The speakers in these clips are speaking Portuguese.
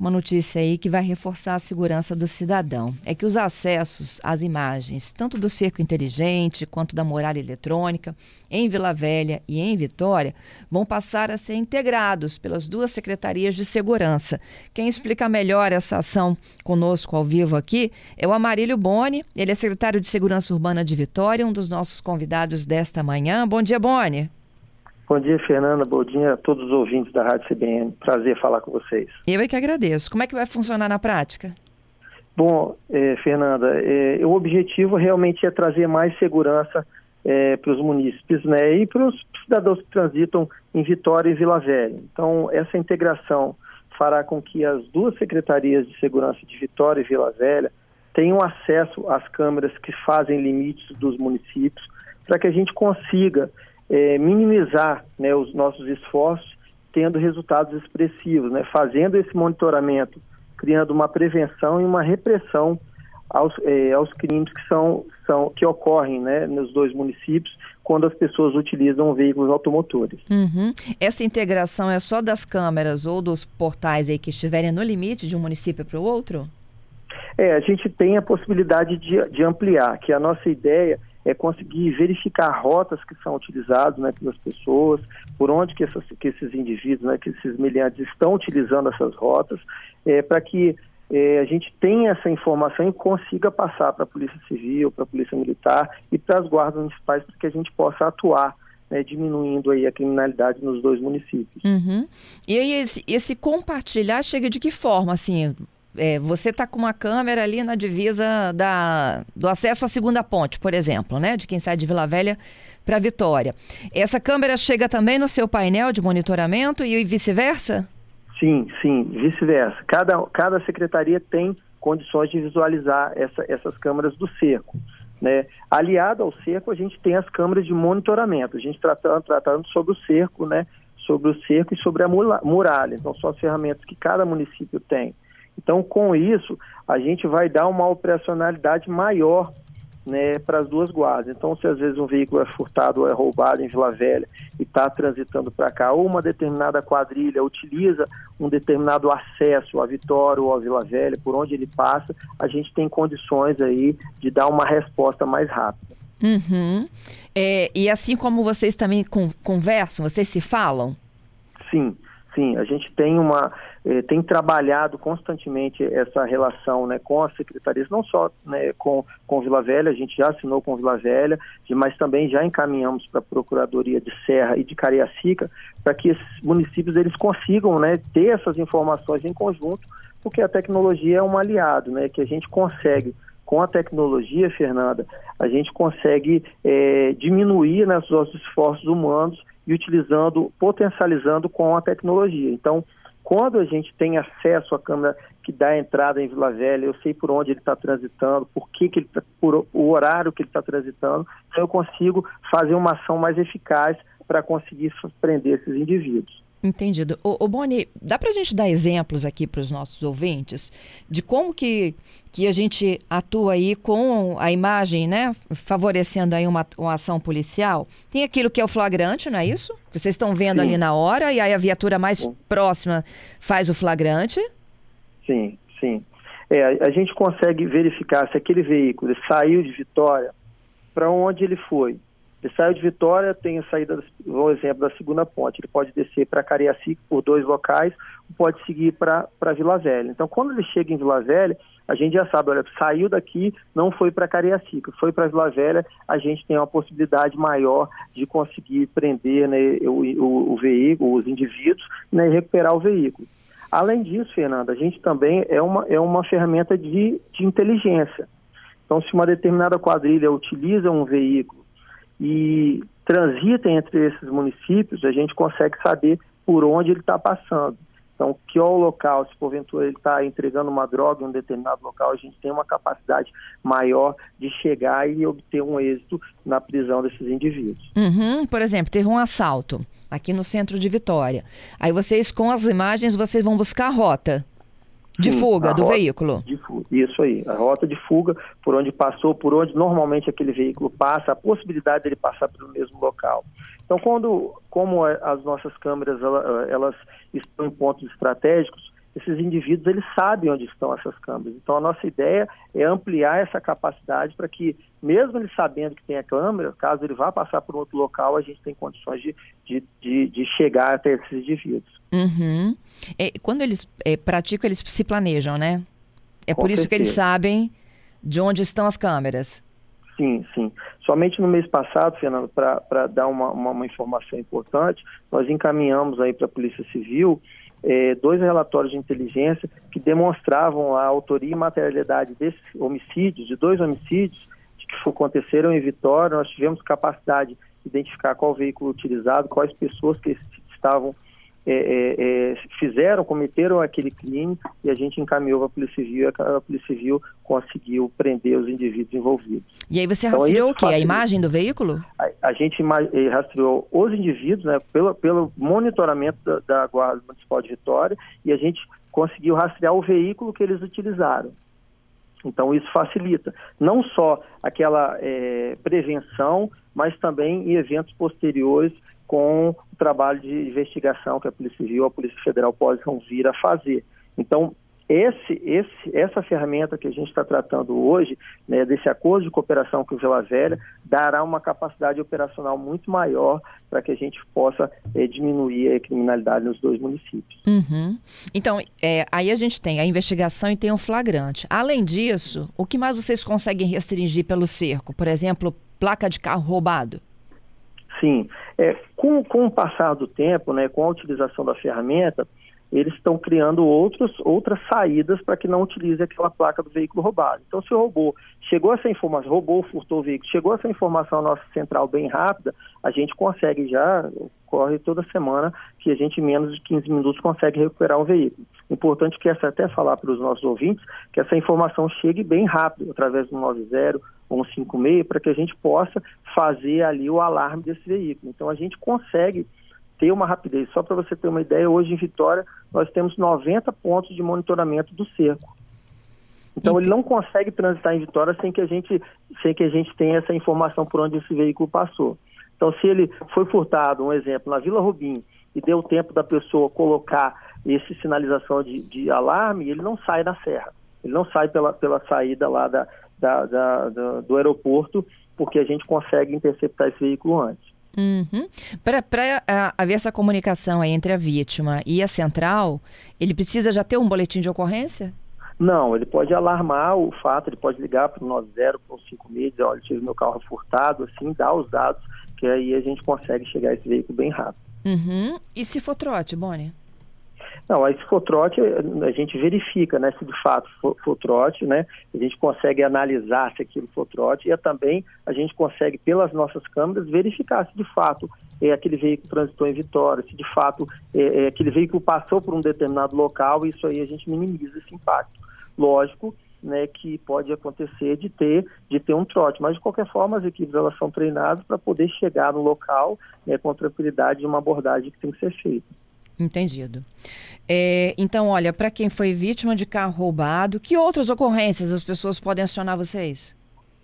Uma notícia aí que vai reforçar a segurança do cidadão é que os acessos às imagens, tanto do cerco inteligente quanto da muralha eletrônica, em Vila Velha e em Vitória, vão passar a ser integrados pelas duas secretarias de segurança. Quem explica melhor essa ação conosco ao vivo aqui é o Amarílio Boni, ele é secretário de Segurança Urbana de Vitória, um dos nossos convidados desta manhã. Bom dia, Boni. Bom dia, Fernanda. Bom dia a todos os ouvintes da Rádio CBN. Prazer falar com vocês. Eu é que agradeço. Como é que vai funcionar na prática? Bom, é, Fernanda, é, o objetivo realmente é trazer mais segurança é, para os munícipes né, e para os cidadãos que transitam em Vitória e Vila Velha. Então, essa integração fará com que as duas secretarias de segurança de Vitória e Vila Velha tenham acesso às câmeras que fazem limites dos municípios, para que a gente consiga é, minimizar né, os nossos esforços, tendo resultados expressivos, né, fazendo esse monitoramento, criando uma prevenção e uma repressão aos, é, aos crimes que, são, são, que ocorrem né, nos dois municípios quando as pessoas utilizam veículos automotores. Uhum. Essa integração é só das câmeras ou dos portais aí que estiverem no limite de um município para o outro? É, a gente tem a possibilidade de, de ampliar, que a nossa ideia é conseguir verificar rotas que são utilizadas né, pelas pessoas, por onde que, essas, que esses indivíduos, né, que esses meliantes estão utilizando essas rotas, é, para que é, a gente tenha essa informação e consiga passar para a Polícia Civil, para a Polícia Militar e para as guardas municipais, para que a gente possa atuar né, diminuindo aí a criminalidade nos dois municípios. Uhum. E aí esse, esse, compartilhar chega de que forma, assim? É, você está com uma câmera ali na divisa da, do acesso à segunda ponte, por exemplo, né? De quem sai de Vila Velha para Vitória. Essa câmera chega também no seu painel de monitoramento e vice-versa? Sim, sim, vice-versa. Cada, cada secretaria tem condições de visualizar essa, essas câmeras do cerco. Né? Aliado ao cerco, a gente tem as câmeras de monitoramento. A gente tratando, tratando sobre o cerco, né? sobre o cerco e sobre a muralha. Então, são as ferramentas que cada município tem. Então, com isso, a gente vai dar uma operacionalidade maior né, para as duas guardas. Então, se às vezes um veículo é furtado ou é roubado em Vila Velha e está transitando para cá, ou uma determinada quadrilha utiliza um determinado acesso à Vitória ou à Vila Velha, por onde ele passa, a gente tem condições aí de dar uma resposta mais rápida. Uhum. É, e assim como vocês também conversam, vocês se falam? Sim. Sim, a gente tem uma eh, tem trabalhado constantemente essa relação né, com as secretarias, não só né, com, com Vila Velha, a gente já assinou com Vila Velha, mas também já encaminhamos para a Procuradoria de Serra e de Cariacica para que esses municípios eles consigam né, ter essas informações em conjunto, porque a tecnologia é um aliado, né, que a gente consegue com a tecnologia, Fernanda, a gente consegue é, diminuir né, os nossos esforços humanos e utilizando, potencializando com a tecnologia. Então, quando a gente tem acesso à câmera que dá entrada em Vila Velha, eu sei por onde ele está transitando, por que, que ele tá, por o horário que ele está transitando, então eu consigo fazer uma ação mais eficaz para conseguir prender esses indivíduos. Entendido. O, o Boni, dá para a gente dar exemplos aqui para os nossos ouvintes de como que, que a gente atua aí com a imagem, né? Favorecendo aí uma, uma ação policial. Tem aquilo que é o flagrante, não é isso? Vocês estão vendo Sim. ali na hora e aí a viatura mais sim. próxima faz o flagrante? Sim, sim. É, a gente consegue verificar se aquele veículo saiu de Vitória, para onde ele foi, ele saiu de Vitória, tem a saída, um exemplo, da segunda ponte. Ele pode descer para Cariacica por dois locais, pode seguir para Vila Velha. Então, quando ele chega em Vila Velha, a gente já sabe, olha, saiu daqui, não foi para Cariacica, foi para Vila Velha, a gente tem uma possibilidade maior de conseguir prender né, o, o, o, veículo, os indivíduos, né, e recuperar o veículo. Além disso, Fernanda, a gente também é uma, é uma ferramenta de, de inteligência. Então, se uma determinada quadrilha utiliza um veículo e transita entre esses municípios, a gente consegue saber por onde ele está passando. Então, que é o local, se porventura ele está entregando uma droga em um determinado local, a gente tem uma capacidade maior de chegar e obter um êxito na prisão desses indivíduos. Uhum, por exemplo, teve um assalto aqui no centro de Vitória. Aí vocês, com as imagens, vocês vão buscar a rota. De Sim, fuga do veículo? De fuga, isso aí, a rota de fuga, por onde passou, por onde normalmente aquele veículo passa, a possibilidade dele passar pelo mesmo local. Então, quando, como as nossas câmeras elas estão em pontos estratégicos, esses indivíduos eles sabem onde estão essas câmeras. Então a nossa ideia é ampliar essa capacidade para que, mesmo ele sabendo que tem a câmera, caso ele vá passar por outro local, a gente tem condições de, de, de, de chegar até esses indivíduos. Uhum. É, quando eles é, praticam, eles se planejam, né? É Com por isso certeza. que eles sabem de onde estão as câmeras. Sim, sim. Somente no mês passado, Fernando, para dar uma, uma, uma informação importante, nós encaminhamos aí para a Polícia Civil é, dois relatórios de inteligência que demonstravam a autoria e materialidade desses homicídios, de dois homicídios que aconteceram em Vitória. Nós tivemos capacidade de identificar qual veículo utilizado, quais pessoas que estavam é, é, é, fizeram, cometeram aquele crime e a gente encaminhou para a Polícia Civil e a Polícia Civil conseguiu prender os indivíduos envolvidos. E aí você então, rastreou então, o quê? A imagem do veículo? A, a, gente eh, rastreou os indivíduos né, pelo, pelo monitoramento da, da Guarda Municipal de Vitória e a gente conseguiu rastrear o veículo que eles utilizaram. Então isso facilita não só aquela é, prevenção, mas também em eventos posteriores com trabalho de investigação que a Polícia Civil, a Polícia Federal possam vir a fazer. Então, esse, esse, essa ferramenta que a gente está tratando hoje, né, desse acordo de cooperação com o Vila Velha, dará uma capacidade operacional muito maior para que a gente possa é, diminuir a criminalidade nos dois municípios. Uhum. Então, é, aí a gente tem a investigação e tem o um flagrante. Além disso, o que mais vocês conseguem restringir pelo cerco? Por exemplo, placa de carro roubado? Sim. É, com, com o passar do tempo, né, com a utilização da ferramenta, eles estão criando outros, outras saídas para que não utilize aquela placa do veículo roubado. Então, se o robô chegou essa informação, roubou, furtou o veículo, chegou essa informação à nossa central bem rápida, a gente consegue já, corre toda semana, que a gente em menos de 15 minutos consegue recuperar um veículo. Importante que essa até falar para os nossos ouvintes que essa informação chegue bem rápido, através do 90 ou 56, para que a gente possa fazer ali o alarme desse veículo. Então, a gente consegue ter uma rapidez. Só para você ter uma ideia, hoje em Vitória nós temos 90 pontos de monitoramento do cerco. Então ele não consegue transitar em Vitória sem que a gente sem que a gente tenha essa informação por onde esse veículo passou. Então se ele foi furtado, um exemplo, na Vila Rubim e deu tempo da pessoa colocar esse sinalização de, de alarme, ele não sai da serra. Ele não sai pela, pela saída lá da, da, da, da do aeroporto, porque a gente consegue interceptar esse veículo antes. Uhum. Para haver essa comunicação entre a vítima e a central, ele precisa já ter um boletim de ocorrência? Não, ele pode alarmar o fato, ele pode ligar para o 90, para o 56, dizer, olha, tive meu carro furtado, assim, dar os dados, que aí a gente consegue chegar a esse veículo bem rápido. Uhum. E se for trote, Bonnie? Não, aí se for trote, a gente verifica, né, se de fato for, for, trote, né, a gente consegue analisar se aquilo for trote e também a gente consegue, pelas nossas câmeras, verificar se de fato é, aquele veículo transitou em Vitória, se de fato é, é, aquele veículo passou por um determinado local, isso aí a gente minimiza esse impacto. Lógico, né, que pode acontecer de ter de ter um trote, mas de qualquer forma as equipes elas são treinadas para poder chegar no local né, com tranquilidade de uma abordagem que tem que ser feita. Entendido. É, então, olha, para quem foi vítima de carro roubado, que outras ocorrências as pessoas podem acionar vocês?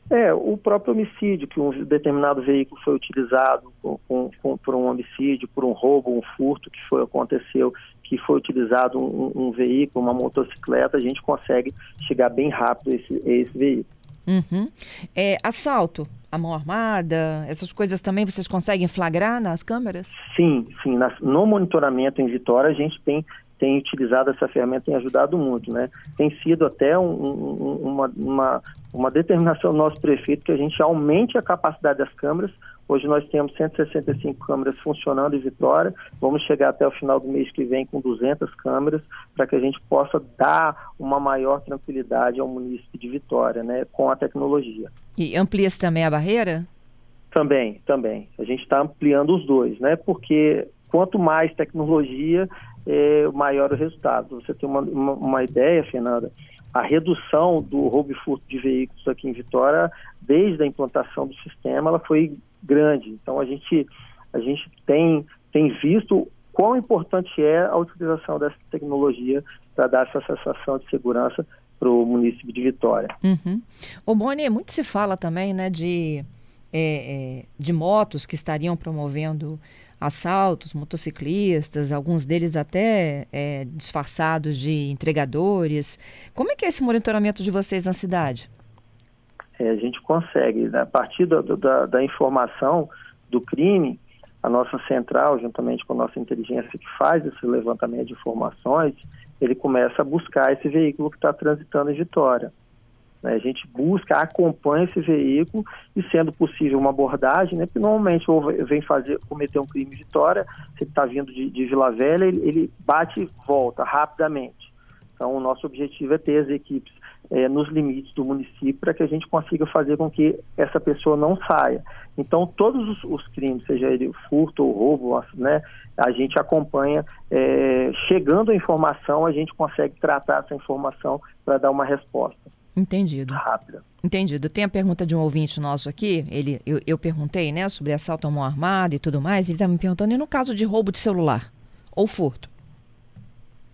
É, o próprio homicídio, que um determinado veículo foi utilizado com, com, por um homicídio, por um roubo, um furto que foi, aconteceu, que foi utilizado um, um veículo, uma motocicleta, a gente consegue chegar bem rápido a esse, a esse veículo. Uhum. É, assalto, a mão armada, essas coisas também vocês conseguem flagrar nas câmeras? Sim, sim. no monitoramento em Vitória, a gente tem, tem utilizado essa ferramenta, tem ajudado muito, né? Tem sido até um, um, uma, uma, uma determinação do nosso prefeito que a gente aumente a capacidade das câmeras Hoje nós temos 165 câmeras funcionando em Vitória. Vamos chegar até o final do mês que vem com 200 câmeras para que a gente possa dar uma maior tranquilidade ao município de Vitória, né, com a tecnologia. E amplia-se também a barreira? Também, também. A gente está ampliando os dois, né? Porque quanto mais tecnologia, é, maior o resultado. Você tem uma, uma, uma ideia, Fernanda? a redução do roubo e furto de veículos aqui em Vitória, desde a implantação do sistema, ela foi grande. Então a gente a gente tem tem visto quão importante é a utilização dessa tecnologia para dar essa sensação de segurança para o município de Vitória. Uhum. O Boni, muito se fala também né, de, é, é, de motos que estariam promovendo assaltos, motociclistas, alguns deles até é, disfarçados de entregadores. Como é que é esse monitoramento de vocês na cidade? É, a gente consegue, né, a partir da, da, da informação do crime, a nossa central, juntamente com a nossa inteligência que faz esse levantamento de informações, ele começa a buscar esse veículo que está transitando em Vitória. Né? A gente busca, acompanha esse veículo e, sendo possível, uma abordagem, né? porque normalmente ou vem fazer, cometer um crime em Vitória, se ele está vindo de, de, Vila Velha, ele, ele bate e volta rapidamente. Então, o nosso objetivo é ter as equipes é, nos limites do município para que a gente consiga fazer com que essa pessoa não saia. Então, todos os, os crimes, seja ele furto ou roubo, né, a gente acompanha, é, chegando a informação, a gente consegue tratar essa informação para dar uma resposta. Entendido. Rápida. Entendido. Tem a pergunta de um ouvinte nosso aqui. Ele, eu, eu perguntei, né, sobre assalto à mão armada e tudo mais. Ele está me perguntando, e no caso de roubo de celular ou furto?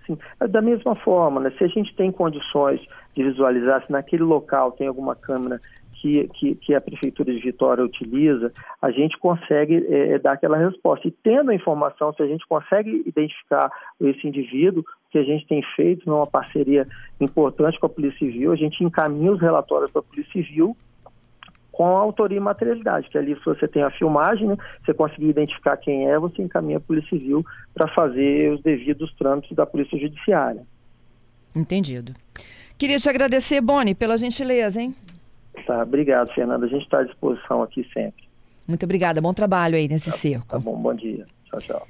Sim, é da mesma forma, né? Se a gente tem condições de visualizar se naquele local tem alguma câmera que, que, que a Prefeitura de Vitória utiliza, a gente consegue é, é, dar aquela resposta. E tendo a informação, se a gente consegue identificar esse indivíduo, que a gente tem feito numa parceria importante com a Polícia Civil, a gente encaminha os relatórios para a Polícia Civil com a autoria e materialidade, que ali se você tem a filmagem, né, você conseguir identificar quem é, você encaminha a Polícia Civil para fazer os devidos trâmites da Polícia Judiciária. Entendido. Queria te agradecer, Boni, pela gentileza, hein? Tá, obrigado, Fernanda. A gente está à disposição aqui sempre. Muito obrigada. Bom trabalho aí nesse tá, cerco. Tá bom, bom dia. Tchau, tchau.